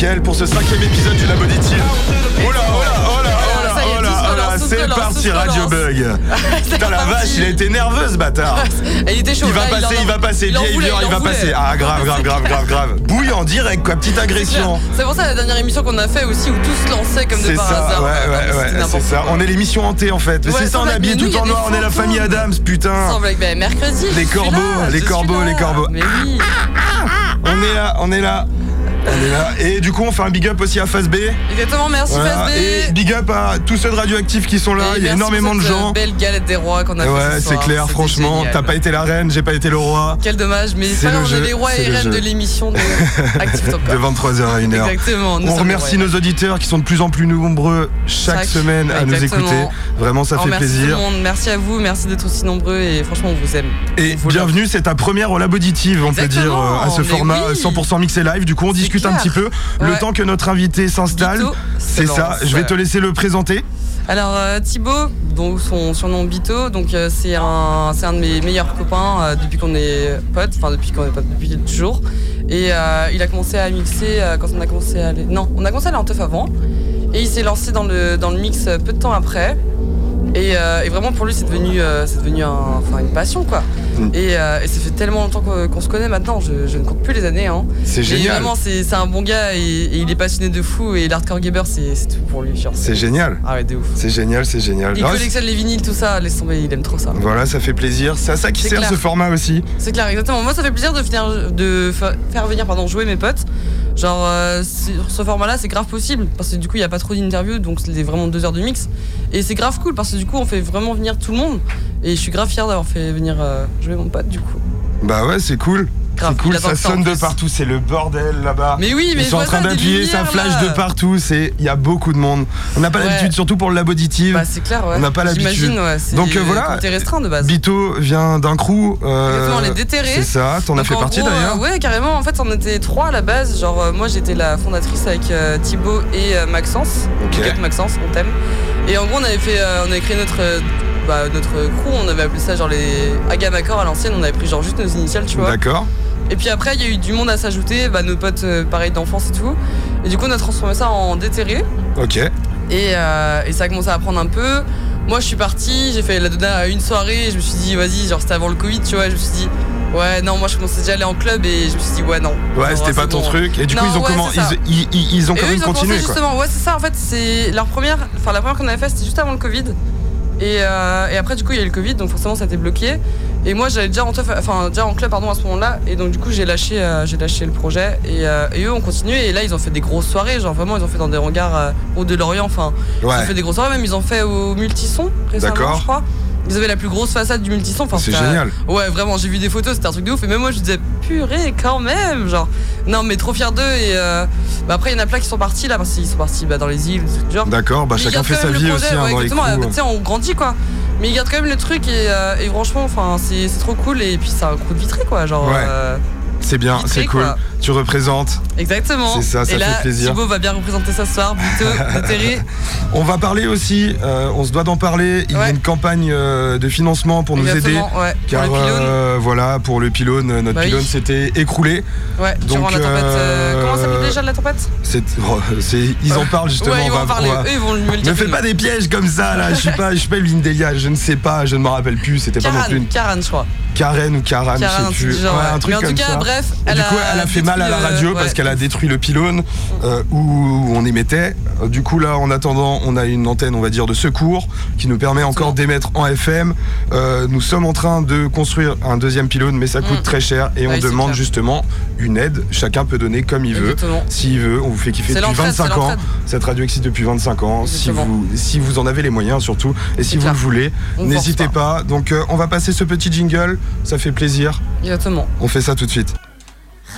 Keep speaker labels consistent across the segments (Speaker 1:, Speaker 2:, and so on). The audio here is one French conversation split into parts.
Speaker 1: nickel pour ce cinquième épisode du Laboditive. Oh là, oh là, oh là, oh là,
Speaker 2: est,
Speaker 1: oh là, oh là,
Speaker 2: relance, tous
Speaker 1: c'est parti Radio. Bug. Putain la vache, il a été nerveux ce bâtard.
Speaker 2: Il était chaud.
Speaker 1: Il va
Speaker 2: là,
Speaker 1: passer, il va passer,
Speaker 2: voulait,
Speaker 1: il va passer. Ah grave, grave, grave, grave, grave. Bouille en direct quoi, petite agression.
Speaker 2: C'est pour ça la dernière émission qu'on a fait aussi où tout se lançait comme de par hasard.
Speaker 1: ouais, ouais, ouais, c'est ça. On est l'émission hantée en fait. C'est ça, on est habillé tout en noir, on est la famille Adams, putain.
Speaker 2: Ben, mercredi.
Speaker 1: Les corbeaux,
Speaker 2: là,
Speaker 1: les corbeaux,
Speaker 2: là.
Speaker 1: les corbeaux. On est là, on est là. On est là. Et du coup, on fait un big up aussi à Phase B.
Speaker 2: Exactement, merci
Speaker 1: Voilà.
Speaker 2: B.
Speaker 1: Et big up à tous ceux de Radioactif qui sont là.
Speaker 2: Et
Speaker 1: Il y a énormément de
Speaker 2: cette,
Speaker 1: gens.
Speaker 2: euh, Belle galette des rois qu'on a fait
Speaker 1: Ouais,
Speaker 2: ce
Speaker 1: c'est clair, franchement. T'as pas été la reine, j'ai pas été le roi.
Speaker 2: Quel dommage, mais
Speaker 1: C'est le jeu,
Speaker 2: les rois et
Speaker 1: le
Speaker 2: reines
Speaker 1: jeu.
Speaker 2: de l'émission de Active Top
Speaker 1: De 23h à 1h.
Speaker 2: Exactement. nous
Speaker 1: On remercie nos auditeurs qui sont de plus en plus nombreux chaque
Speaker 2: Chaque-
Speaker 1: semaine à nous écouter. Vraiment, ça
Speaker 2: Alors,
Speaker 1: fait
Speaker 2: merci
Speaker 1: plaisir.
Speaker 2: tout le monde, merci à vous, merci d'être aussi nombreux et franchement on vous aime.
Speaker 1: Et
Speaker 2: vous
Speaker 1: bienvenue, c'est ta première au Lab Auditive, on peut dire, euh, à ce format
Speaker 2: oui.
Speaker 1: 100% mixé live. Du coup, on discute un petit peu. Le temps que notre invité s'installe. C'est ça, je vais te laisser le présenter.
Speaker 2: Alors euh, Thibaut, donc son surnom Bito, donc euh, c'est un, un de mes meilleurs copains euh, depuis qu'on est potes, enfin depuis qu'on est potes depuis toujours. Et euh, il a commencé à mixer euh, quand on a commencé à aller. Non, on a commencé à aller en teuf avant. Et il s'est lancé dans le, dans le mix euh, peu de temps après. Et, euh, et vraiment pour lui c'est devenu, euh, c'est devenu un- enfin, une passion quoi.
Speaker 1: Mm.
Speaker 2: Et, euh, et ça fait tellement longtemps qu'on qu'on se connaît maintenant, je, je ne compte plus les années. Hein.
Speaker 1: C'est
Speaker 2: Et
Speaker 1: génial.
Speaker 2: vraiment c'est c'est un bon gars et, et il est passionné de fou et l'hardcore gamer c'est c'est tout pour lui. genre.
Speaker 1: C'est génial.
Speaker 2: Ah ouais de ouf.
Speaker 1: C'est génial, c'est génial.
Speaker 2: Il
Speaker 1: Non,
Speaker 2: collectionne les vinyles, tout ça, laisse tomber, il aime trop ça.
Speaker 1: Voilà, ça fait plaisir. C'est à ça qui sert
Speaker 2: clair.
Speaker 1: ce format aussi.
Speaker 2: C'est clair, exactement. Moi, ça fait plaisir de, venir, de fa- faire venir pardon, jouer mes potes. Genre, sur ce format-là, c'est grave possible. Parce que du coup, il n'y a pas trop d'interviews, donc c'est vraiment deux heures de mix. Et c'est grave cool, parce que du coup, on fait vraiment venir tout le monde. Et je suis grave fier d'avoir fait venir euh, jouer mon pote, du coup.
Speaker 1: Bah ouais, c'est cool.
Speaker 2: Grave,
Speaker 1: C'est cool, ça sonne de partout, c'est le bordel là-bas.
Speaker 2: Mais oui, mais
Speaker 1: Ils sont en train d'appuyer, ça flash de partout, c'est il y a beaucoup de monde. On n'a pas l'habitude, surtout pour le lab auditive.
Speaker 2: Bah, c'est clair, ouais.
Speaker 1: On n'a pas l'habitude. Donc, euh, voilà.
Speaker 2: Restreint de base.
Speaker 1: Bito vient d'un crew. euh,
Speaker 2: Exactement, les déterrés.
Speaker 1: C'est ça, t'en as fait partie d'ailleurs.
Speaker 2: euh, ouais, carrément. En fait, on était trois à la base. Genre, moi, j'étais la fondatrice avec Thibaut et Maxence.
Speaker 1: Ok.
Speaker 2: Maxence, on t'aime. Et en gros, on avait fait, on avait créé notre, bah, notre crew. On avait appelé ça genre les Agamacor à l'ancienne. On avait pris genre juste nos initiales, tu vois.
Speaker 1: D'accord.
Speaker 2: Et puis après, il y a eu du monde à s'ajouter. Bah, nos potes, euh, pareil d'enfance et tout. Et du coup, on a transformé ça en déterré.
Speaker 1: Ok.
Speaker 2: Et, euh, et ça a commencé à prendre un peu. Moi, je suis parti, j'ai fait la donna à une soirée. Et je me suis dit, vas-y, genre c'était avant le Covid, tu vois. Je me suis dit, ouais, non, moi je commençais déjà à aller en club et je me suis dit, ouais, non.
Speaker 1: Ouais, c'était pas ton
Speaker 2: bon.
Speaker 1: truc. Et du coup, ils ont
Speaker 2: ouais,
Speaker 1: comment ils, ils- ont
Speaker 2: Et
Speaker 1: quand
Speaker 2: eux,
Speaker 1: même
Speaker 2: ils ont
Speaker 1: continué
Speaker 2: commencé
Speaker 1: quoi.
Speaker 2: justement, ouais, c'est ça. En fait, c'est leur première, enfin la première qu'on avait fait, c'était juste avant le Covid. Et, euh, et après, du coup, il y a eu le Covid, donc forcément, ça a été bloqué. Et moi, j'allais déjà en teuf- enfin déjà en club, pardon, à ce moment-là. Et donc, du coup, j'ai lâché, euh, j'ai lâché le projet. Et, euh, et eux ont continué. Et là, ils ont fait des grosses soirées. Genre vraiment, ils ont fait dans des hangars au de Lorient. Enfin, ils ont fait des grosses soirées. Même, ils ont fait au multison récemment, je crois. Ils avaient la plus grosse façade du multison. Enfin,
Speaker 1: C'est génial.
Speaker 2: Ouais, vraiment, j'ai vu des photos, c'était un truc de ouf. Et même moi, je disais, purée, quand même. Genre, non, mais trop fier d'eux. Et euh, bah, après, il y en a plein qui sont partis là, parce qu'ils sont partis bah, dans les îles, genre.
Speaker 1: D'accord, bah
Speaker 2: Mais
Speaker 1: chacun fait sa vie
Speaker 2: projet,
Speaker 1: aussi hein,
Speaker 2: ouais,
Speaker 1: dans les
Speaker 2: exactement. Euh, Tu sais, on grandit quoi. Mais ils gardent quand même le truc et, euh, et franchement, enfin, c'est trop cool. Et puis, c'est un coup de vitré quoi. Genre,
Speaker 1: Ouais.
Speaker 2: euh,
Speaker 1: C'est bien, c'est cool.
Speaker 2: quoi.
Speaker 1: Tu représentes.
Speaker 2: exactement.
Speaker 1: C'est ça, ça
Speaker 2: et là,
Speaker 1: fait plaisir.
Speaker 2: Thibaut va bien représenter ça ce soir, plutôt déterré.
Speaker 1: On va parler aussi, euh, on se doit d'en parler. Il y a une campagne euh, de financement pour nous aider.
Speaker 2: Ouais. Pour
Speaker 1: Car
Speaker 2: le pylône.
Speaker 1: euh, voilà, pour le pylône, notre
Speaker 2: Bah oui.
Speaker 1: pylône s'était écroulé.
Speaker 2: Ouais, durant
Speaker 1: donc,
Speaker 2: la tempête. Comment ça s'appelle déjà la tempête?
Speaker 1: C'est, oh, c'est- ils en parlent justement.
Speaker 2: Ouais, ils
Speaker 1: on va-
Speaker 2: en parler.
Speaker 1: on va-
Speaker 2: Eux, ils vont le.
Speaker 1: Ne fais pas des pièges comme ça là, je suis pas, je suis pas une Delia, je ne sais pas, je ne m'en rappelle plus, c'était pas non plus
Speaker 2: Karan, je crois.
Speaker 1: Karen ou Karan,
Speaker 2: Karan,
Speaker 1: je sais plus. un truc
Speaker 2: Mais en tout cas, bref, elle
Speaker 1: du coup,
Speaker 2: a
Speaker 1: elle a fait
Speaker 2: détruit
Speaker 1: mal à la
Speaker 2: euh,
Speaker 1: radio parce qu'elle a détruit le pylône euh, où on émettait. Euh, Du coup là, en attendant, on a une antenne, on va dire, de secours qui nous permet encore d'émettre en FM. Euh, nous sommes en train de construire un deuxième pylône, mais ça coûte
Speaker 2: Mm.
Speaker 1: très cher et on demande justement une aide. Chacun peut donner comme il veut.
Speaker 2: Exactement.
Speaker 1: S'il veut, on vous fait kiffer depuis
Speaker 2: l'entraide,
Speaker 1: 25
Speaker 2: c'est
Speaker 1: ans. Cette radio existe depuis 25 ans. Si vous, si vous en avez les moyens surtout, et si vous
Speaker 2: clair.
Speaker 1: le voulez, n'hésitez pas. Donc euh, on va passer ce petit jingle, ça fait plaisir.
Speaker 2: Exactement.
Speaker 1: On fait ça tout de suite.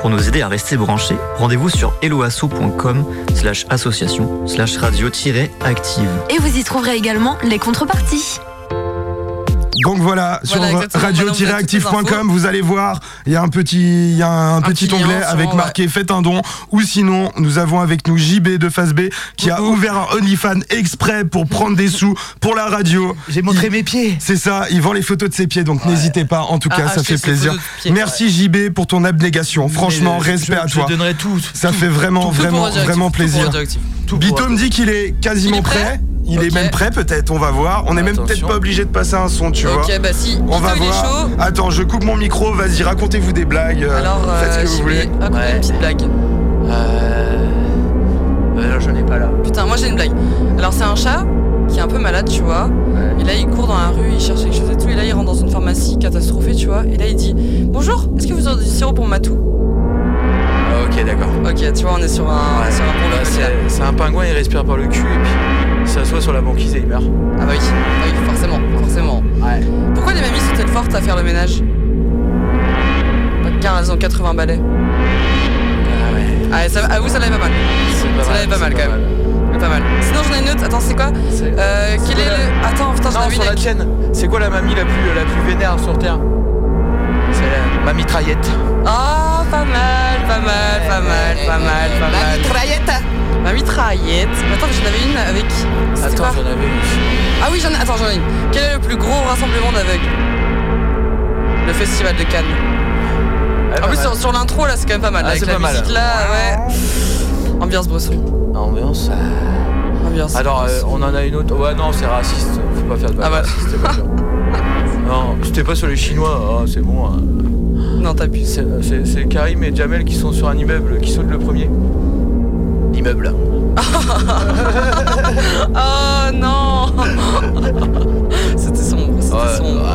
Speaker 3: Pour nous aider à rester branchés, rendez-vous sur helloasso.com slash association slash radio-active.
Speaker 4: Et vous y trouverez également les contreparties.
Speaker 1: Donc voilà, sur
Speaker 2: Voilà,
Speaker 1: radio-active.com, vous allez voir, il y a un petit, il y a un, petit,
Speaker 2: petit lien,
Speaker 1: onglet avec
Speaker 2: ouais.
Speaker 1: marqué Faites un don. Ou sinon, nous avons avec nous JB de Phase B qui a ouvert un OnlyFans exprès pour prendre des sous pour la radio.
Speaker 5: J'ai montré
Speaker 1: Il-
Speaker 5: mes pieds.
Speaker 1: C'est ça, il vend les photos de ses pieds, donc n'hésitez pas. En tout
Speaker 2: Ah,
Speaker 1: cas, ça
Speaker 2: achetez
Speaker 1: fait plaisir.
Speaker 2: pieds.
Speaker 1: Merci JB pour ton abnégation. Franchement,
Speaker 5: Mais,
Speaker 1: respect
Speaker 5: je-
Speaker 1: à
Speaker 5: je
Speaker 1: toi.
Speaker 5: donnerai tout.
Speaker 1: Ça fait vraiment,
Speaker 2: Tout
Speaker 1: vraiment, vraiment plaisir. Bito me dit qu'il est quasiment
Speaker 2: prêt.
Speaker 1: Il est même prêt, peut-être. On va voir. On est même peut-être pas obligé de passer un son, tu vois.
Speaker 2: Ok, bah si.
Speaker 1: On va
Speaker 2: Vito, il est
Speaker 1: voir.
Speaker 2: chaud.
Speaker 1: Attends, je coupe mon micro. Vas-y, racontez-vous des blagues. euh,
Speaker 2: Alors,
Speaker 1: faites ce
Speaker 2: euh,
Speaker 1: que vous voulez.
Speaker 5: Ouais.
Speaker 2: une petite blague.
Speaker 5: Euh... euh, j'en ai pas là.
Speaker 2: Putain, moi j'ai une blague. Alors, c'est un chat qui est un peu malade, tu vois. Et là, il court dans la rue, il cherche quelque chose et tout. Et là, il rentre dans une pharmacie catastrophée, tu vois. Et là, il dit Bonjour, est-ce que vous aurez du sirop pour Matou?
Speaker 5: Ok, d'accord.
Speaker 2: Ok, tu vois, on est sur un,
Speaker 5: Ouais,
Speaker 2: sur un pont
Speaker 5: bah, c'est un pingouin, il respire par le cul et puis il s'assoit sur la banquise et il meurt.
Speaker 2: Ah bah oui, ah oui, forcément, forcément.
Speaker 5: Ouais.
Speaker 2: Pourquoi les mamies sont-elles fortes à faire le ménage? Car elles ont 80 balais.
Speaker 5: Ah ouais.
Speaker 2: Ah, ça, à vous, ça l'avait pas mal.
Speaker 5: Pas
Speaker 2: Ça l'avait pas mal, quand même. Pas mal. Sinon, j'en ai une autre. Attends, c'est quoi? Euh,
Speaker 5: c'est
Speaker 2: Quel est
Speaker 5: la-
Speaker 2: le. Attends, putain, j'en avais
Speaker 5: sur la tienne, c'est quoi la mamie la plus, la plus vénère sur Terre? C'est la ma mitraillette.
Speaker 2: Ah, pas mal, pas mal, pas mal, pas mal, pas mal.
Speaker 5: mitraillette
Speaker 2: Ma mitraillette. Attends, mais j'en avais une avec.
Speaker 5: Attends, j'en avais une aussi.
Speaker 2: Ah oui, j'en ai. Attends, j'en ai une. Quel est le plus gros rassemblement d'aveugles Le festival de Cannes.
Speaker 5: Ouais,
Speaker 2: En plus, sur, sur l'intro, là, c'est quand même pas mal.
Speaker 5: Ah,
Speaker 2: avec
Speaker 5: c'est
Speaker 2: la
Speaker 5: pas mal.
Speaker 2: musique là, ouais. Ambiance bresson.
Speaker 5: Ambiance.
Speaker 2: Ambiance.
Speaker 5: Alors, euh, on en a une autre. Ouais, non, c'est raciste. Faut pas faire de
Speaker 2: Ah, bah.
Speaker 5: racistes, c'était pas. Non, c'était pas sur les Chinois. Ah, c'est bon. hein.
Speaker 2: Non, t'abuses.
Speaker 5: C'est c'est- c'est Karim et Jamel qui sont sur un immeuble. Qui saute le premier
Speaker 2: Oh non C'était sombre, c'était
Speaker 5: Ouais,
Speaker 2: sombre.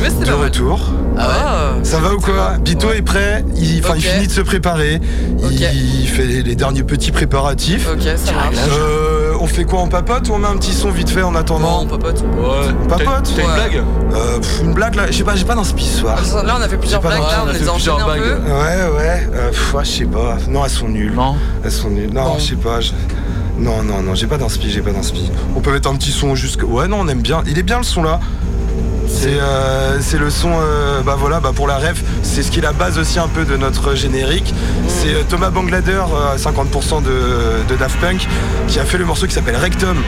Speaker 2: Mais c'était
Speaker 1: De retour.
Speaker 2: Ah ouais
Speaker 1: Ça va ou quoi Bito est prêt. Il, finit de se préparer. Il fait les, les derniers petits préparatifs.
Speaker 2: Ok, ça marche.
Speaker 1: Euh, on fait quoi On papote ou on met un petit son vite fait en
Speaker 2: Non,
Speaker 1: attendant
Speaker 2: on papote.
Speaker 5: Ouais.
Speaker 1: Papote
Speaker 5: T'as une
Speaker 2: Ouais.
Speaker 5: blague
Speaker 1: Euh, pff, Une blague là Je sais pas, j'ai pas d'inspi ce soir.
Speaker 2: Là, on a fait plusieurs
Speaker 1: J'ai pas
Speaker 2: blagues,
Speaker 1: le
Speaker 2: là, on
Speaker 5: on a
Speaker 2: les
Speaker 5: fait
Speaker 2: a enchaînées
Speaker 5: plusieurs
Speaker 2: un peu.
Speaker 5: blagues.
Speaker 1: Ouais, ouais. Euh, pff, ouais, je sais pas. Non, elles sont nulles.
Speaker 5: Non.
Speaker 1: Elles sont nulles. Non,
Speaker 2: Bon.
Speaker 1: je sais pas. je- Non, non, non, j'ai pas d'inspi, j'ai pas d'inspi. On peut mettre un petit son jusque. Ouais, non, on aime bien. Il est bien le son là. C'est euh, c'est le son, euh, bah voilà, bah pour la ref, c'est ce qui est la base aussi un peu de notre générique. C'est euh, Thomas Banglader, euh, à 50% de, de Daft Punk, qui a fait le morceau qui s'appelle Rectum.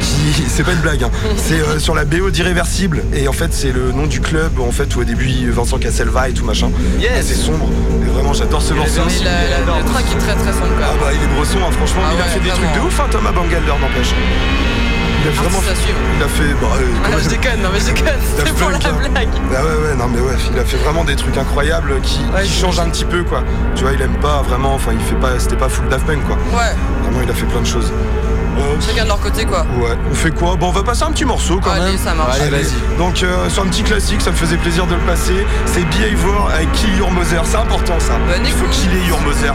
Speaker 1: Qui, c'est pas une blague, hein. c'est euh, sur la BO d'Irréversible. Et en fait, c'est le nom du club, en fait, où au début Vincent Cassel va et tout machin.
Speaker 5: Yes.
Speaker 1: Ah, c'est sombre. Et vraiment, j'adore ce
Speaker 5: Il
Speaker 1: morceau.
Speaker 2: le track est très très sombre quand
Speaker 1: Ah bah il est bresson, hein, franchement,
Speaker 2: Ah
Speaker 1: il a fait des
Speaker 2: vraiment.
Speaker 1: trucs de ouf, hein, Thomas Bangalter n'empêche. Il a vraiment
Speaker 2: Artiste à suivre.
Speaker 1: Il a fait. Bah, euh,
Speaker 2: Ah, je déconne, non mais je déconne, c'était
Speaker 1: Daft
Speaker 2: pour la blague.
Speaker 1: Ah ouais ouais non mais ouais il a fait vraiment des trucs incroyables qui,
Speaker 2: Ouais,
Speaker 1: qui changent un petit peu quoi. Tu vois il aime pas vraiment, enfin il fait pas c'était pas full Daft Punk quoi.
Speaker 2: Ouais,
Speaker 1: Vraiment il a fait plein de choses. Euh,
Speaker 2: chacun de leur côté quoi.
Speaker 1: ouais, on fait quoi? Bon on va passer un petit morceau quand
Speaker 2: Allez,
Speaker 1: même.
Speaker 2: ça marche.
Speaker 5: Allez, vas-y.
Speaker 1: Donc euh, sur un petit classique, ça me faisait plaisir de le passer. C'est Behavior avec Kill Your Mother, c'est important ça.
Speaker 2: Bonne
Speaker 1: il faut
Speaker 2: écoute.
Speaker 1: killer Your Mother.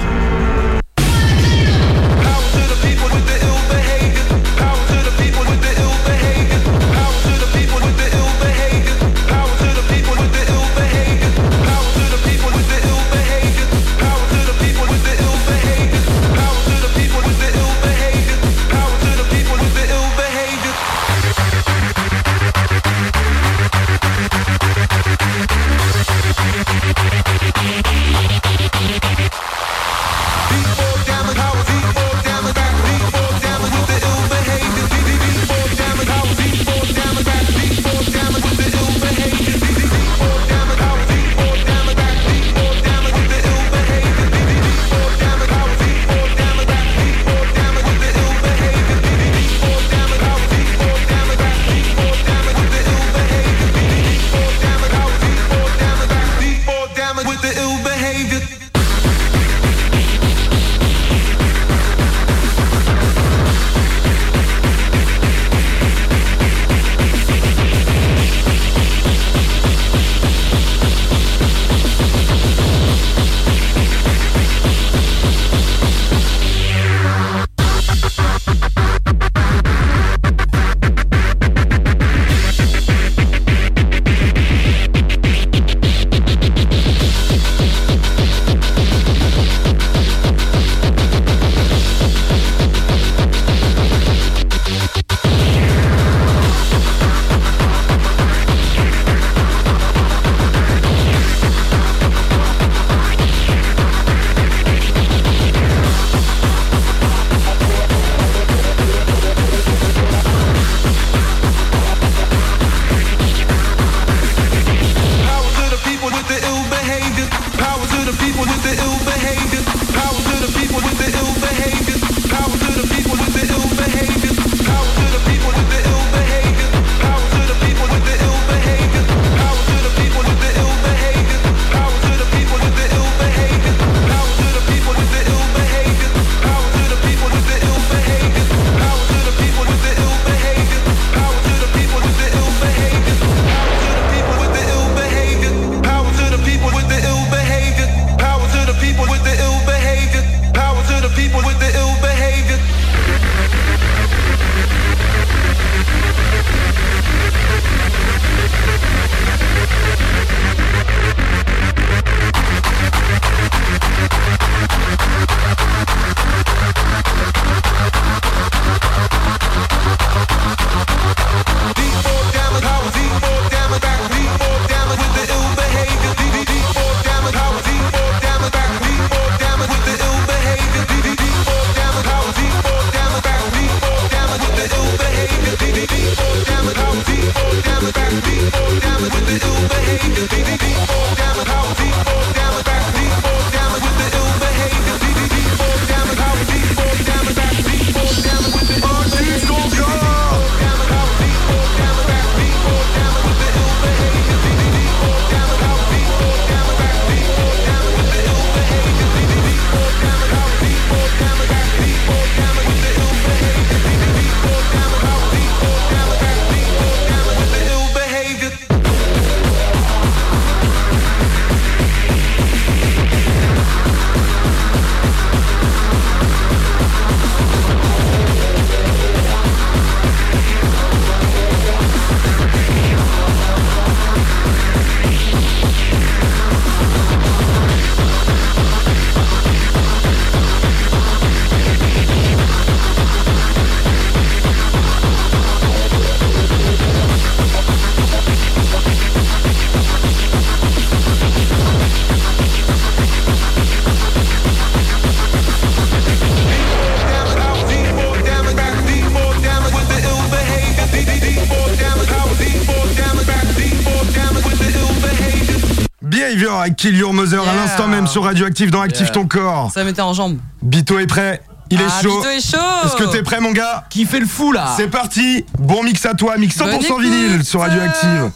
Speaker 1: Kill Your Mother à l'instant même sur Radioactive dans Active
Speaker 5: Yeah.
Speaker 1: ton corps.
Speaker 2: Ça mettait en jambe.
Speaker 1: Bito est prêt, il est
Speaker 2: Ah,
Speaker 1: chaud.
Speaker 2: Bito est chaud
Speaker 1: Est-ce que t'es prêt mon gars
Speaker 5: Qui fait le fou là
Speaker 1: C'est parti, bon mix à toi, mix 100%
Speaker 2: Bonne écoute.
Speaker 1: vinyle sur Radioactive.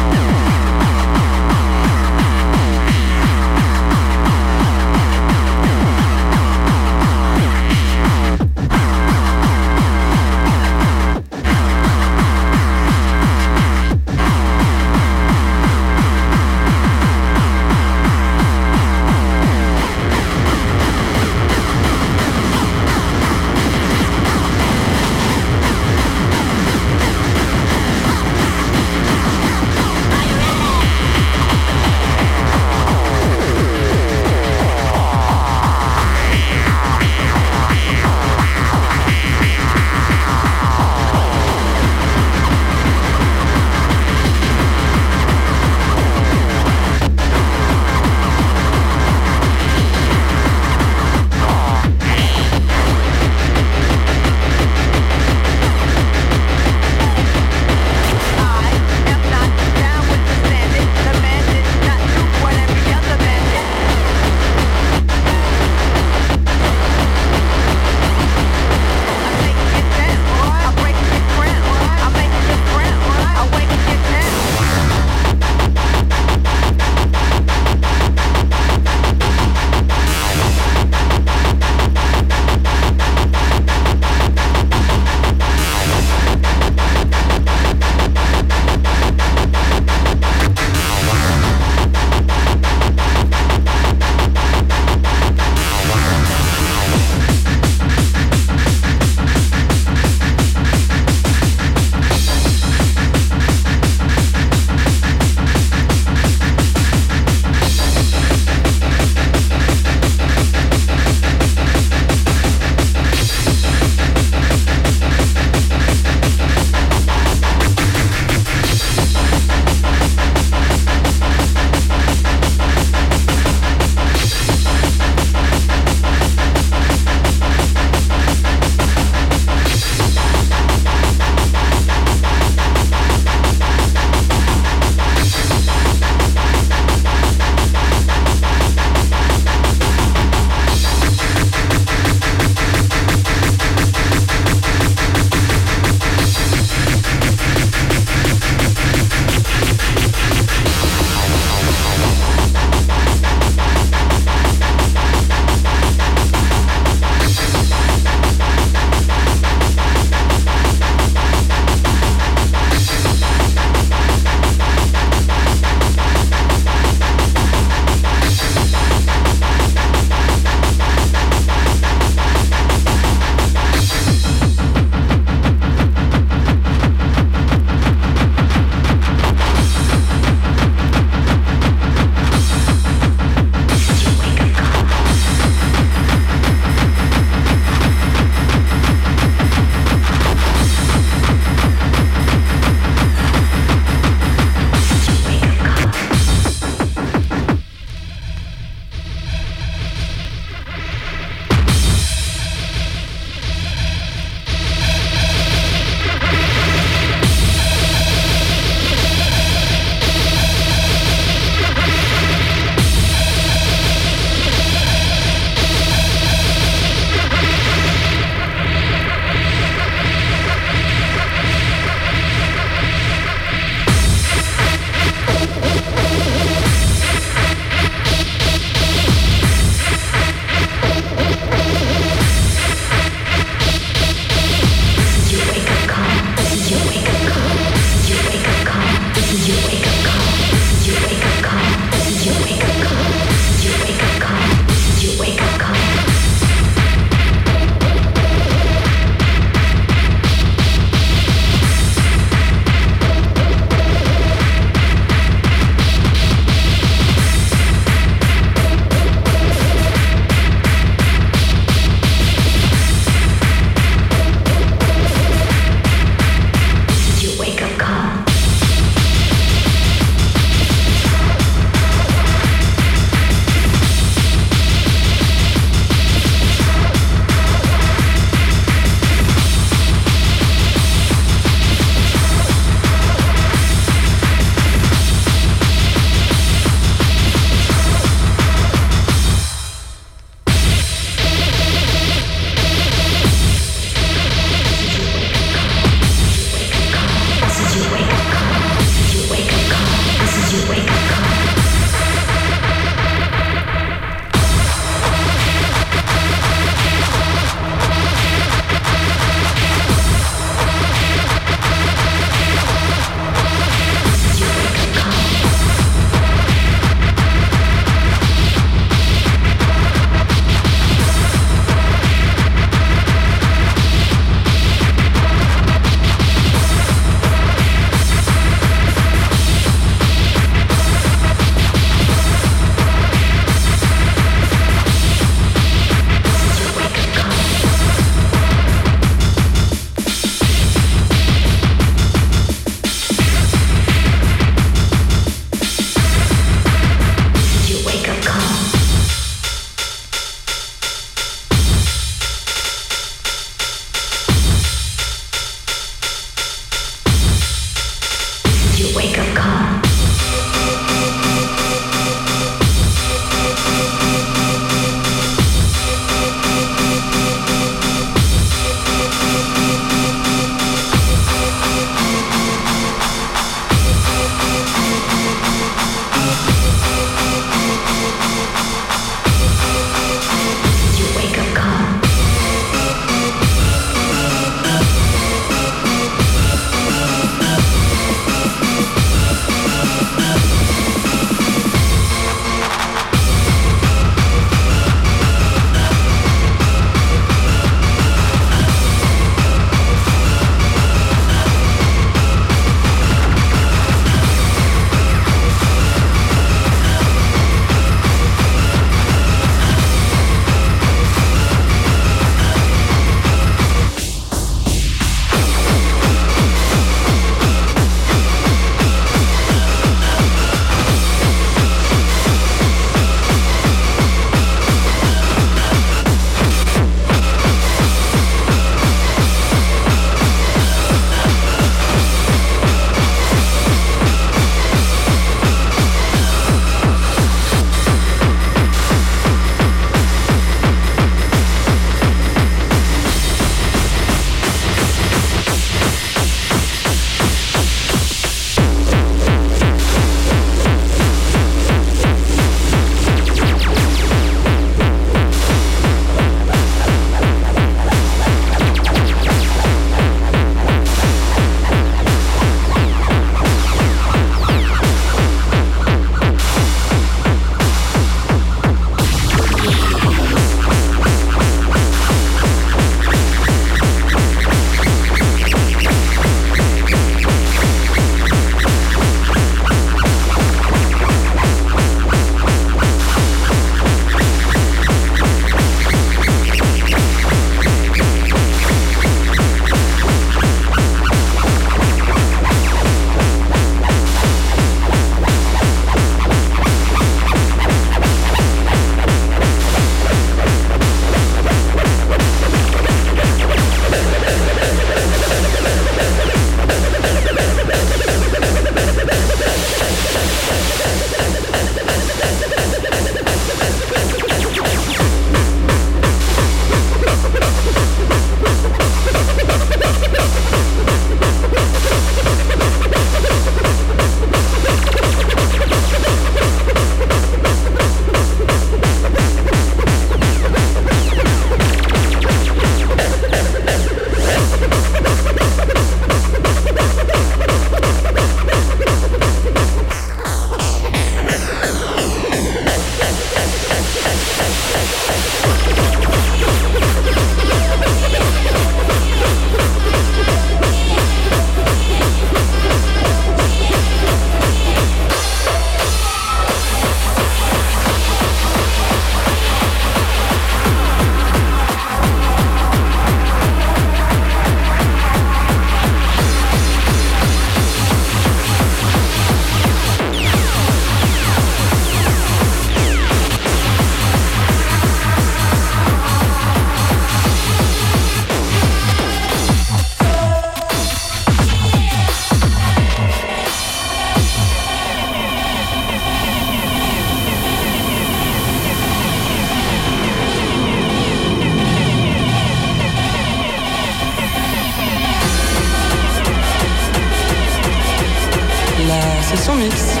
Speaker 6: electronics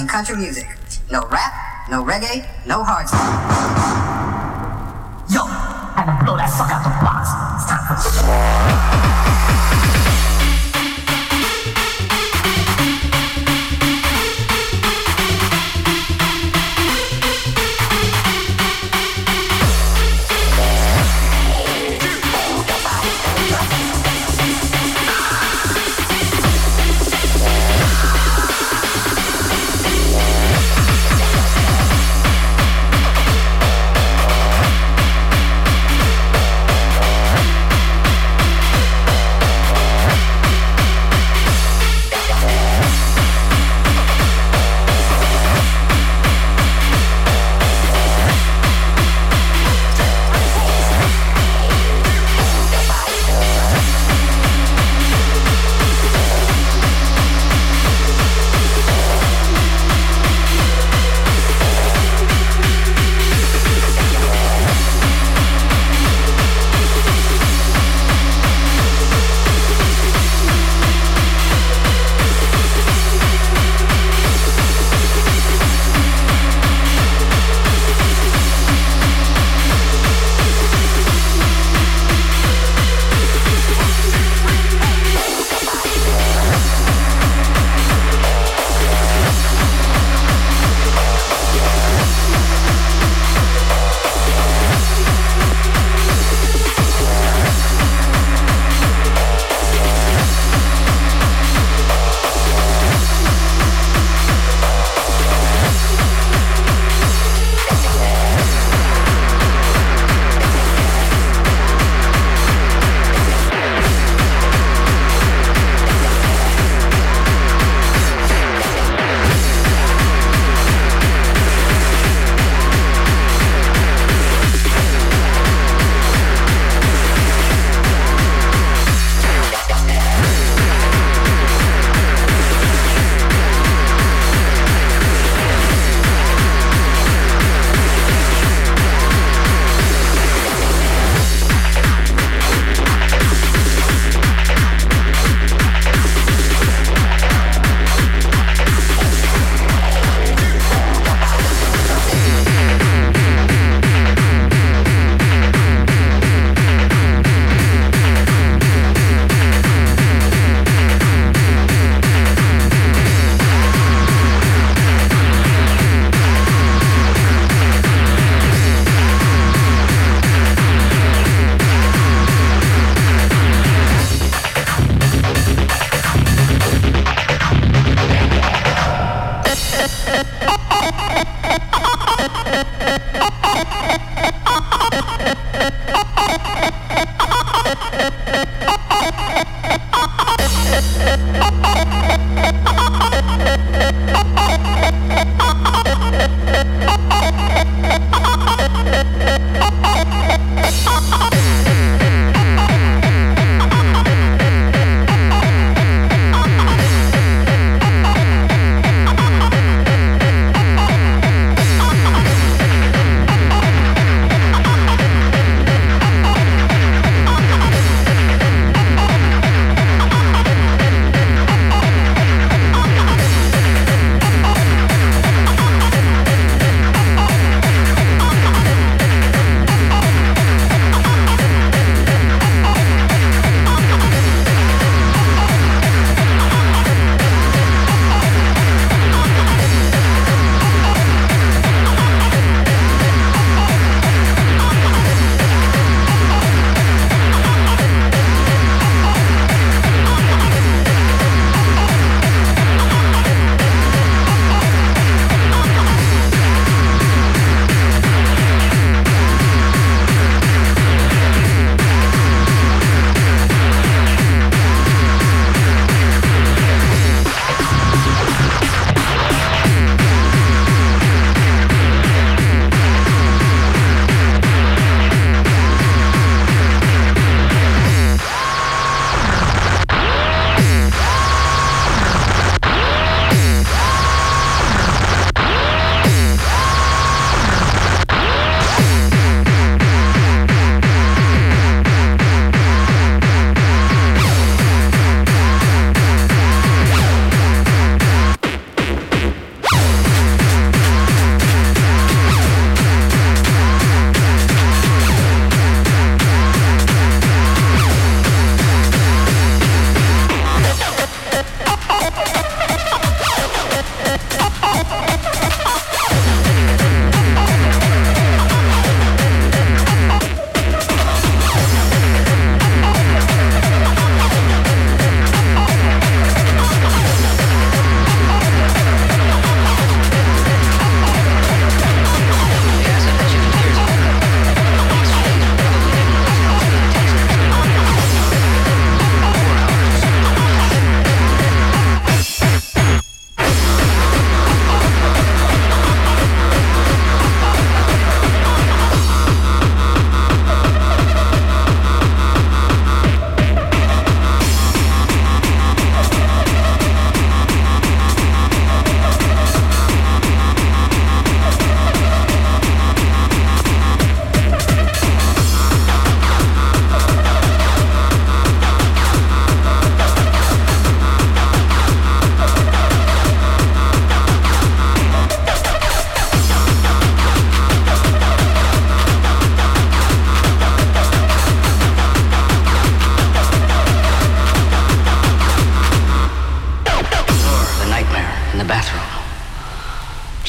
Speaker 6: and country music.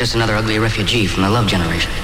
Speaker 7: Just another ugly refugee from the love generation.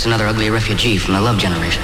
Speaker 7: just another ugly refugee from the love generation.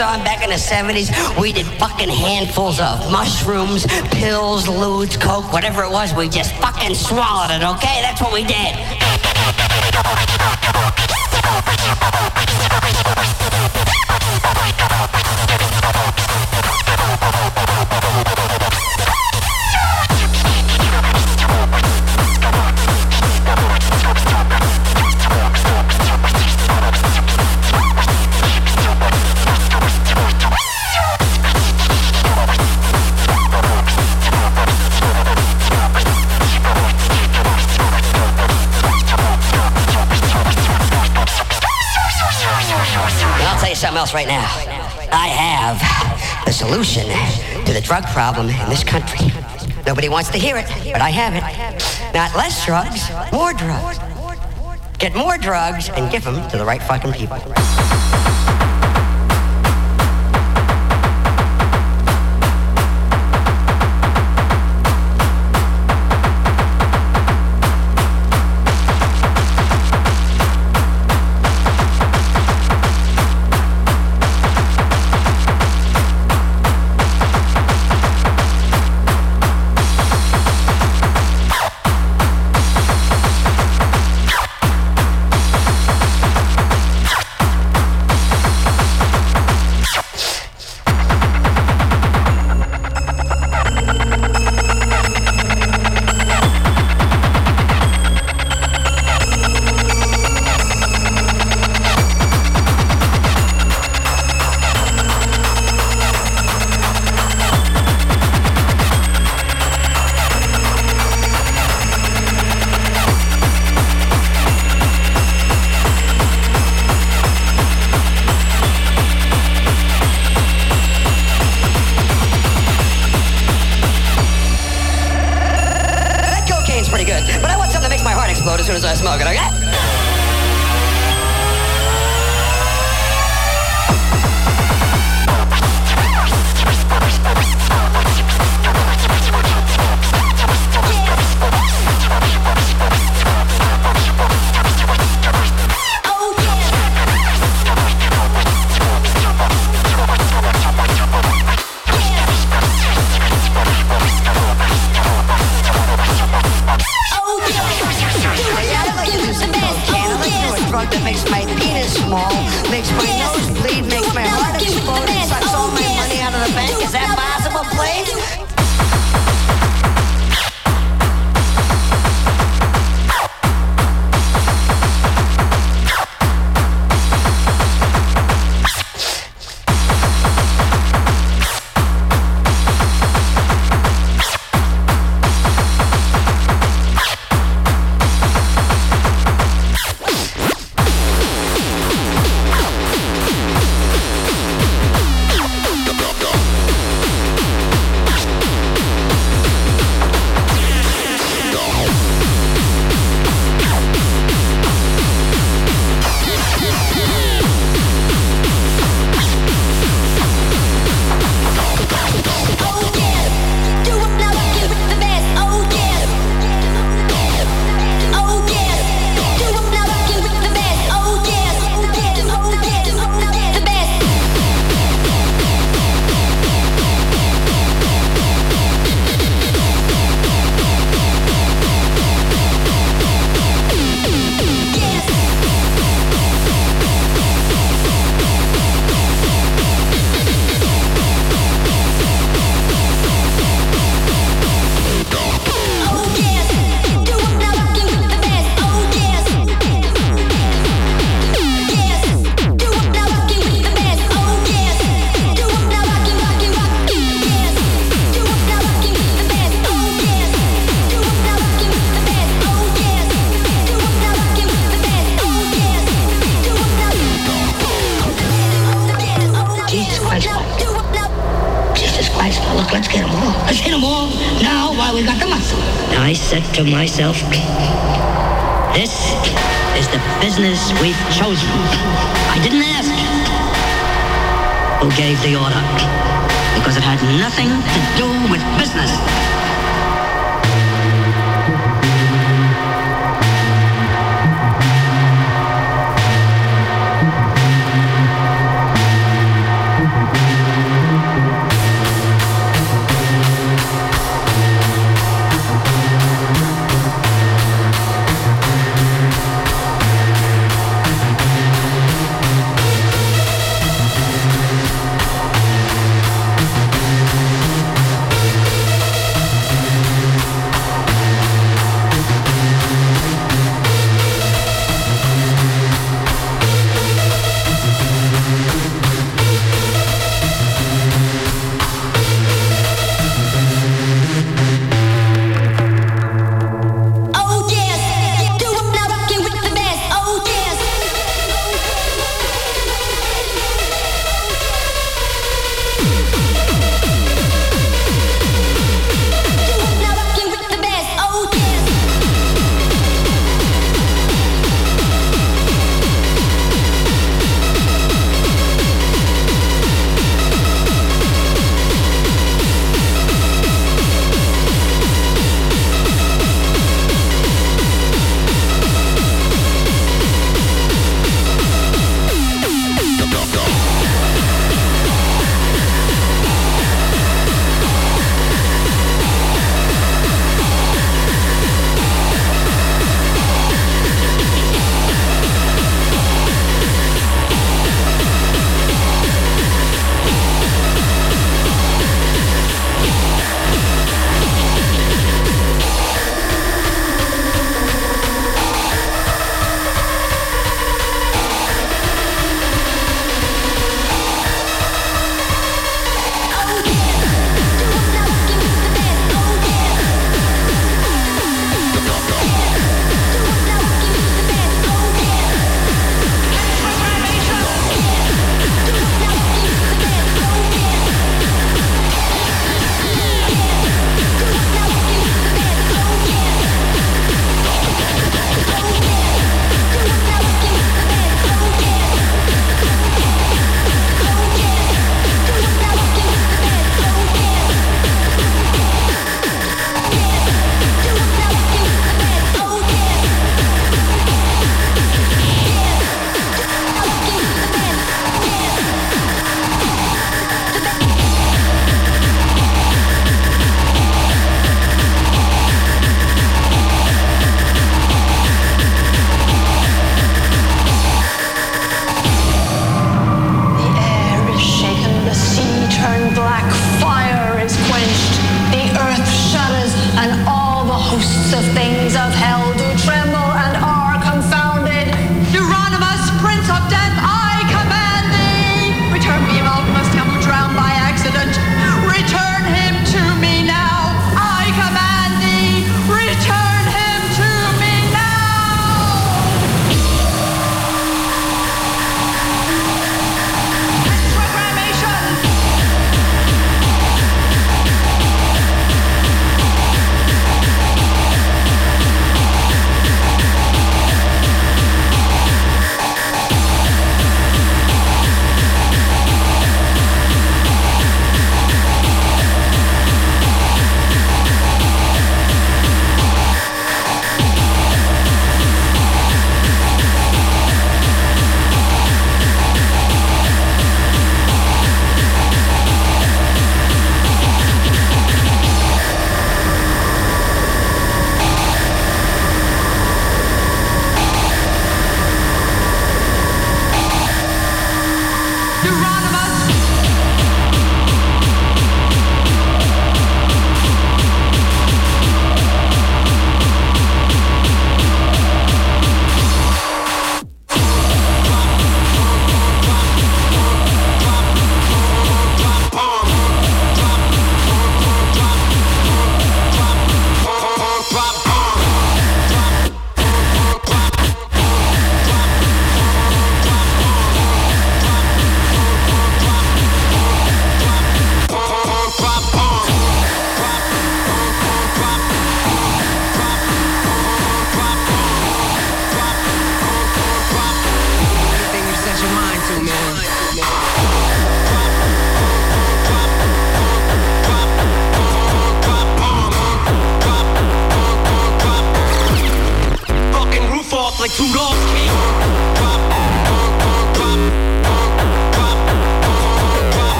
Speaker 8: on back in the 70s, we did fucking handfuls of mushrooms, pills, ludes, coke, whatever it was. We just fucking swallowed it, okay? That's what we did. else right now. I have the solution to the drug problem in this country. Nobody wants to hear it, but I have it. Not less drugs, more drugs. Get more drugs and give them to the right fucking people.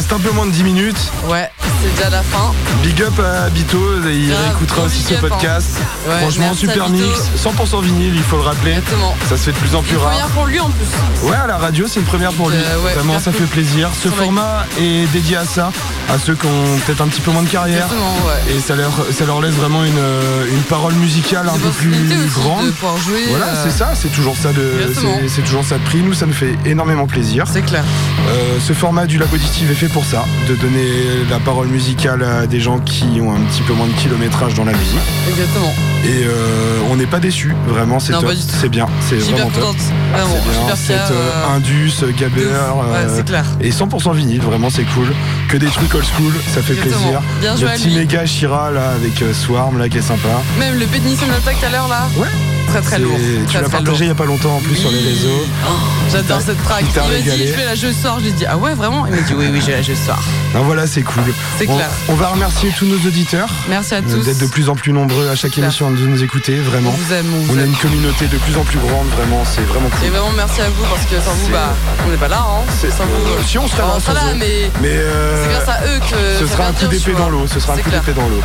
Speaker 1: Reste un peu moins de 10 minutes.
Speaker 2: Ouais, c'est déjà la fin.
Speaker 1: Big up à Bito, il réécoutera aussi ce podcast.
Speaker 2: hein. Ouais,
Speaker 1: Franchement, super mix, 100% vinyle, il faut le rappeler.
Speaker 2: Exactement.
Speaker 1: Ça se fait de plus en plus
Speaker 2: Une
Speaker 1: rare.
Speaker 2: première pour lui en plus.
Speaker 1: Ouais, à la radio, c'est une première pour lui.
Speaker 2: Euh, ouais,
Speaker 1: Vraiment, ça fait plaisir. Ce format est dédié à ça, à ceux qui ont peut-être un petit peu moins de carrière.
Speaker 2: Ouais.
Speaker 1: Et ça leur, ça leur laisse vraiment une, euh, une parole musicale un peu plus grande.
Speaker 2: jouer,
Speaker 1: Voilà,
Speaker 2: euh,
Speaker 1: c'est ça, c'est toujours ça de, c'est- c'est toujours ça de prix. Nous, ça nous fait énormément plaisir.
Speaker 2: C'est clair.
Speaker 1: Euh, ce format du Lab Auditive est fait pour ça, de donner la parole musicale à des gens qui ont un petit peu moins de kilométrage dans la musique.
Speaker 2: Exactement.
Speaker 1: Et euh, on n'est pas déçus, vraiment, c'est top, c'est bien, c'est vraiment top.
Speaker 2: contente. Vraiment,
Speaker 1: C'est bien, euh, Indus, Gaber.
Speaker 2: Ouais, c'est clair.
Speaker 1: et 100% vinyle, vraiment c'est cool. Que des trucs old school, ça fait
Speaker 2: Exactement.
Speaker 1: plaisir.
Speaker 2: Bien
Speaker 1: Le
Speaker 2: joué à
Speaker 1: petit méga Shira là avec Swarm là qui est sympa.
Speaker 2: Même le Pédinition d'attaque tout à l'heure là.
Speaker 1: Ouais.
Speaker 2: Très très lourd.
Speaker 1: Tu l'as partagé il y a pas longtemps en plus sur les réseaux.
Speaker 2: Oh, J'adore cette track.
Speaker 1: il
Speaker 2: m'a dit, je fais la jeu ce soir. Je lui ai dit, ah ouais, vraiment? Il m'a dit, oui, oui, j'ai la jeu ce soir.
Speaker 1: Voilà, c'est cool.
Speaker 2: C'est
Speaker 1: on,
Speaker 2: clair.
Speaker 1: on va remercier tous nos auditeurs.
Speaker 2: Merci à
Speaker 1: euh,
Speaker 2: tous.
Speaker 1: D'être de plus en plus nombreux à chaque émission de nous écouter, vraiment.
Speaker 2: On vous aime, on vous
Speaker 1: a
Speaker 2: aime.
Speaker 1: une communauté de plus en plus grande, vraiment, c'est vraiment cool.
Speaker 2: Et vraiment merci à vous parce que sans vous, bah, on n'est pas là. Hein. Sans vous,
Speaker 1: Euh, si on serait là,
Speaker 2: on
Speaker 1: sans
Speaker 2: sera là, mais,
Speaker 1: Mais euh,
Speaker 2: c'est grâce à eux que
Speaker 1: ce sera un coup d'épée dans l'eau. Ce sera un coup d'épée dans l'eau.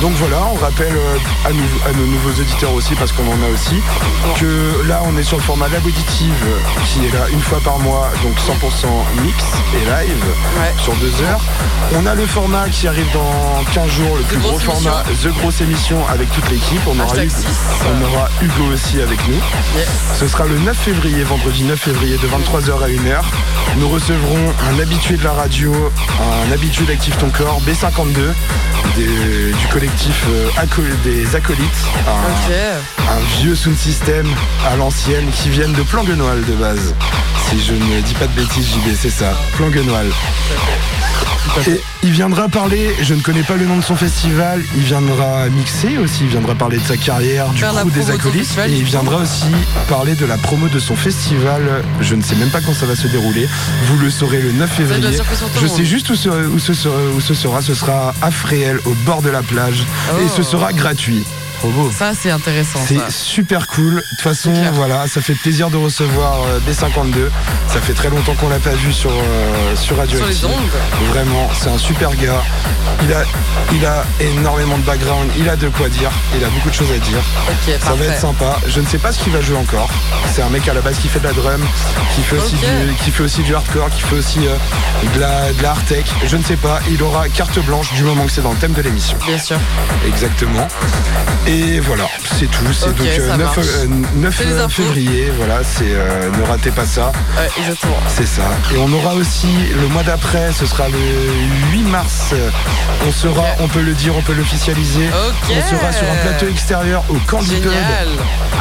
Speaker 1: Donc voilà, on rappelle euh, à, nous- à nos nouveaux auditeurs aussi, parce qu'on en a aussi que là on est sur le format Lab Auditive qui est là une fois par mois, donc 100% mix et live sur deux heures. On a le format qui arrive dans 15 jours, le plus gros
Speaker 2: grosse
Speaker 1: format, The Grosse Émission avec toute l'équipe. On aura, Hugo,
Speaker 2: six.
Speaker 1: on aura Hugo aussi avec nous. Ce sera le 9 février, vendredi 9 février de 23h à 1h. Nous recevrons un habitué de la radio, un habitué d'Active Ton Corps, B52, des- du collectif euh, Aco- des Acolytes. Un, un vieux sound system à l'ancienne qui viennent de Planguenoil de base. Si je ne dis pas de bêtises, JB, c'est ça, Planguenoil. Et il viendra parler, je ne connais pas le nom de son festival, il viendra mixer aussi, il viendra parler de sa carrière, du crew des
Speaker 2: de
Speaker 1: acolytes, et il
Speaker 2: coup.
Speaker 1: viendra aussi parler de la promo de son festival. Je ne sais même pas quand ça va se dérouler. Vous le saurez le 9
Speaker 2: va être la
Speaker 1: février. Je sais juste où ce, où ce sera, où ce sera. Ce sera à Fréhel, au bord de la plage, et
Speaker 2: Oh.
Speaker 1: ce sera gratuit. Trop beau.
Speaker 2: Ça, c'est intéressant.
Speaker 1: C'est super cool. De toute façon, voilà, ça fait plaisir de recevoir euh, B52. Ça fait très longtemps qu'on l'a pas vu sur, euh, sur Radio
Speaker 2: Sur les ondes.
Speaker 1: Vraiment, c'est un super gars. Il a, il a énormément de background, il a de quoi dire, il a beaucoup de choses à dire. Ça
Speaker 2: parfait.
Speaker 1: va être sympa. Je ne sais pas ce qu'il va jouer encore. C'est un mec à la base qui fait de la drum, qui fait aussi, du, qui fait aussi du hardcore, qui fait aussi euh, de la, de la hard tech. Je ne sais pas. Il aura carte blanche du moment que c'est dans le thème de l'émission.
Speaker 2: Bien sûr.
Speaker 1: Exactement. Et voilà, c'est tout. C'est donc euh,
Speaker 2: ça
Speaker 1: 9,
Speaker 2: marche.
Speaker 1: euh, 9
Speaker 2: Fais les
Speaker 1: euh,
Speaker 2: infos.
Speaker 1: février. Voilà, c'est euh, ne ratez pas ça.
Speaker 2: Ouais, exactement.
Speaker 1: C'est ça. Et on aura aussi le mois d'après, ce sera le 8 mars. On sera, on peut le dire, on peut l'officialiser. On sera sur un plateau extérieur au.
Speaker 2: Génial.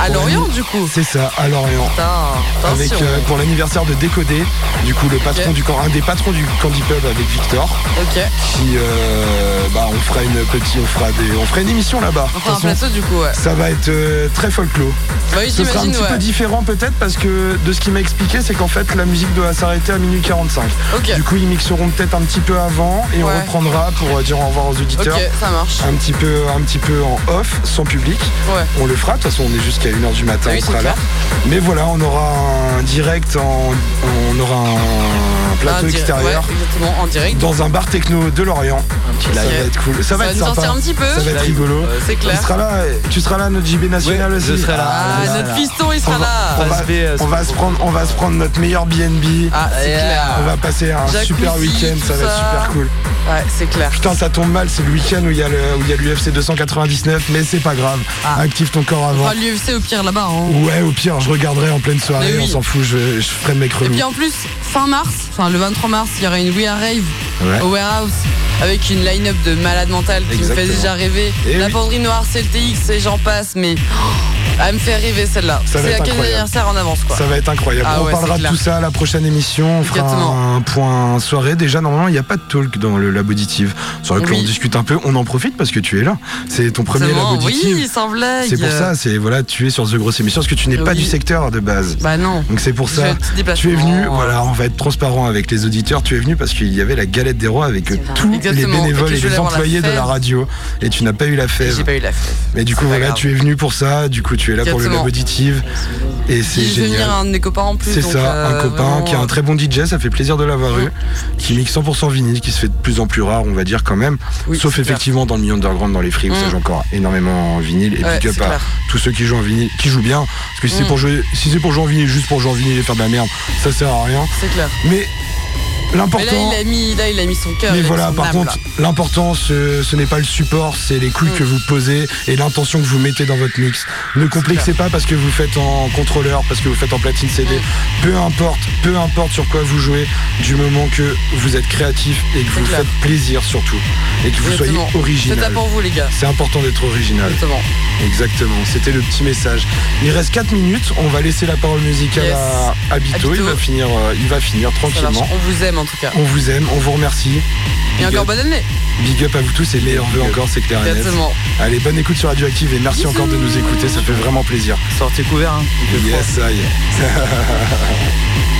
Speaker 2: À Lorient, du coup.
Speaker 1: C'est ça, à Lorient.
Speaker 2: Putain,
Speaker 1: Avec, euh, pour l'anniversaire de Décodé, du coup le patron du camp, un des patrons du Candy Pub avec Victor.
Speaker 2: Ok.
Speaker 1: Qui euh, bah on fera une petite, on fera des, on fera une émission là-bas.
Speaker 2: On fera un Du coup, ouais.
Speaker 1: Ça va être euh, très folklore.
Speaker 2: Bah oui,
Speaker 1: Ce sera un petit
Speaker 2: ouais.
Speaker 1: peu différent peut-être parce que de ce qu'il m'a expliqué, c'est qu'en fait la musique doit s'arrêter à minuit 45.
Speaker 2: Ok.
Speaker 1: Du coup ils mixeront peut-être un petit peu avant et on reprendra pour euh, dire au revoir aux auditeurs.
Speaker 2: Ça marche.
Speaker 1: Un petit peu, un petit peu en off, sans public.
Speaker 2: Ouais.
Speaker 1: On le fera. De toute façon, on est jusqu'à 1h du matin,
Speaker 2: Oui,
Speaker 1: on sera là. Mais voilà, on aura un direct, en, on aura un plateau
Speaker 2: Un
Speaker 1: extérieur
Speaker 2: exactement, en direct.
Speaker 1: dans un bar techno de Lorient. Ça va être cool. Ça,
Speaker 2: Ça
Speaker 1: va
Speaker 2: va
Speaker 1: être sympa.
Speaker 2: un petit peu.
Speaker 1: Ça va être rigolo.
Speaker 2: Euh, c'est clair.
Speaker 1: Tu seras là, tu seras là, notre JB national
Speaker 5: Oui,
Speaker 1: aussi.
Speaker 5: je serai là.
Speaker 2: Ah,
Speaker 5: là,
Speaker 2: notre
Speaker 5: là.
Speaker 2: fiston, il sera
Speaker 1: On va-
Speaker 2: là.
Speaker 1: On va, on se prendre, on va se prendre notre meilleur BNB.
Speaker 2: Ah, c'est clair.
Speaker 1: On va passer un
Speaker 2: Jacuzzi,
Speaker 1: super week-end, ça va être super cool.
Speaker 2: Ouais, c'est clair.
Speaker 1: Putain, ça tombe mal, c'est le week-end où il y a le, où il y a l'UFC 299, mais c'est pas grave. Active ton corps avant.
Speaker 2: fera l'UFC au pire là-bas. hein.
Speaker 1: Ouais, au pire, je regarderai en pleine soirée,
Speaker 2: oui.
Speaker 1: on s'en fout, je, je ferai le mec
Speaker 2: Et puis en plus, fin mars, enfin le 23 mars, il y aura une We Are Rave
Speaker 1: Ouais.
Speaker 2: au Warehouse avec une line-up de malade mental qui me fait déjà rêver.
Speaker 1: Et
Speaker 2: la
Speaker 1: oui.
Speaker 2: penderie noire, Et j'en passe, mais oh, elle me fait rêver celle-là. C'est 15
Speaker 1: incroyable.
Speaker 2: anniversaire en avance quoi.
Speaker 1: Ça va être incroyable.
Speaker 2: Ah
Speaker 1: on
Speaker 2: ouais,
Speaker 1: parlera de tout ça à la prochaine émission. On fera
Speaker 2: Exactement.
Speaker 1: un point soirée. Déjà, normalement, il n'y a pas de talk dans le Lab Auditive. Sur lequel
Speaker 2: Oui.
Speaker 1: on discute un peu. On en profite parce que tu es là. C'est ton premier Lab Auditive.
Speaker 2: Oui, sans blague.
Speaker 1: C'est pour ça, c'est voilà, tu es sur The Grosse Émission parce que tu n'es pas du secteur de base.
Speaker 2: Bah non.
Speaker 1: Donc c'est pour ça. Tu es venu, voilà, on va être transparent avec les auditeurs. Tu es venu parce qu'il y avait la galette des rois avec tous les bénévoles
Speaker 2: Et
Speaker 1: les
Speaker 2: la
Speaker 1: employés de la radio. Et tu n'as pas eu la fève.
Speaker 2: J'ai pas eu la fève.
Speaker 1: Mais du coup,
Speaker 2: pas
Speaker 1: voilà,
Speaker 2: grave.
Speaker 1: tu es venu pour ça. Du coup, tu es là pour le. Lab Auditive. Et c'est
Speaker 2: Puis venir
Speaker 1: génial.
Speaker 2: un de mes copains en plus.
Speaker 1: C'est ça,
Speaker 2: euh,
Speaker 1: un copain
Speaker 2: vraiment,
Speaker 1: qui est un très bon DJ, ça fait plaisir de l'avoir eu, qui mixe 100% vinyle, qui se fait de plus en plus rare, on va dire quand même.
Speaker 2: Oui,
Speaker 1: Sauf
Speaker 2: clair.
Speaker 1: effectivement dans le milieu underground, dans les free, où ça
Speaker 2: Mm.
Speaker 1: joue encore énormément en vinyle. Et
Speaker 2: Ouais, c'est
Speaker 1: à
Speaker 2: clair.
Speaker 1: tous ceux qui jouent en vinyle, qui jouent bien. Parce que si c'est
Speaker 2: Mm.
Speaker 1: pour jouer, si c'est pour jouer en vinyle, juste pour jouer en vinyle et faire de la merde, ça sert à rien.
Speaker 2: C'est clair.
Speaker 1: Mais
Speaker 2: Là,
Speaker 1: l'important.
Speaker 2: il a mis, là, il a mis son cœur.
Speaker 1: Mais
Speaker 2: il
Speaker 1: voilà, par
Speaker 2: âme,
Speaker 1: contre,
Speaker 2: là.
Speaker 1: l'important, ce, ce n'est pas le support, c'est les couilles
Speaker 2: Mm.
Speaker 1: que vous posez et l'intention que vous mettez dans votre mix. Ne complexez pas parce que vous faites en contrôleur, parce que vous faites en platine CD.
Speaker 2: Mm.
Speaker 1: Peu importe, peu importe sur quoi vous jouez, du moment que vous êtes créatif et que vous
Speaker 2: clair.
Speaker 1: faites plaisir surtout. Et que vous
Speaker 2: Exactement.
Speaker 1: soyez original.
Speaker 2: Ça pour vous, les gars.
Speaker 1: C'est important d'être original.
Speaker 2: Exactement.
Speaker 1: Exactement, c'était le petit message. Il reste 4 minutes, on va laisser la parole musicale
Speaker 2: Yes.
Speaker 1: à Abito, il
Speaker 2: Abito.
Speaker 1: va finir, euh, il va finir tranquillement.
Speaker 2: On vous aime en tout cas.
Speaker 1: On vous aime, on vous remercie.
Speaker 2: Et
Speaker 1: Big
Speaker 2: encore
Speaker 1: up.
Speaker 2: bonne année.
Speaker 1: Big up à vous tous et meilleurs vœux encore, c'est clair et net.
Speaker 2: Exactement.
Speaker 1: Allez, bonne écoute sur Radioactive et merci encore de nous écouter, ça fait vraiment plaisir.
Speaker 5: Sortez couverts. Hein.
Speaker 1: Yes, ça y est.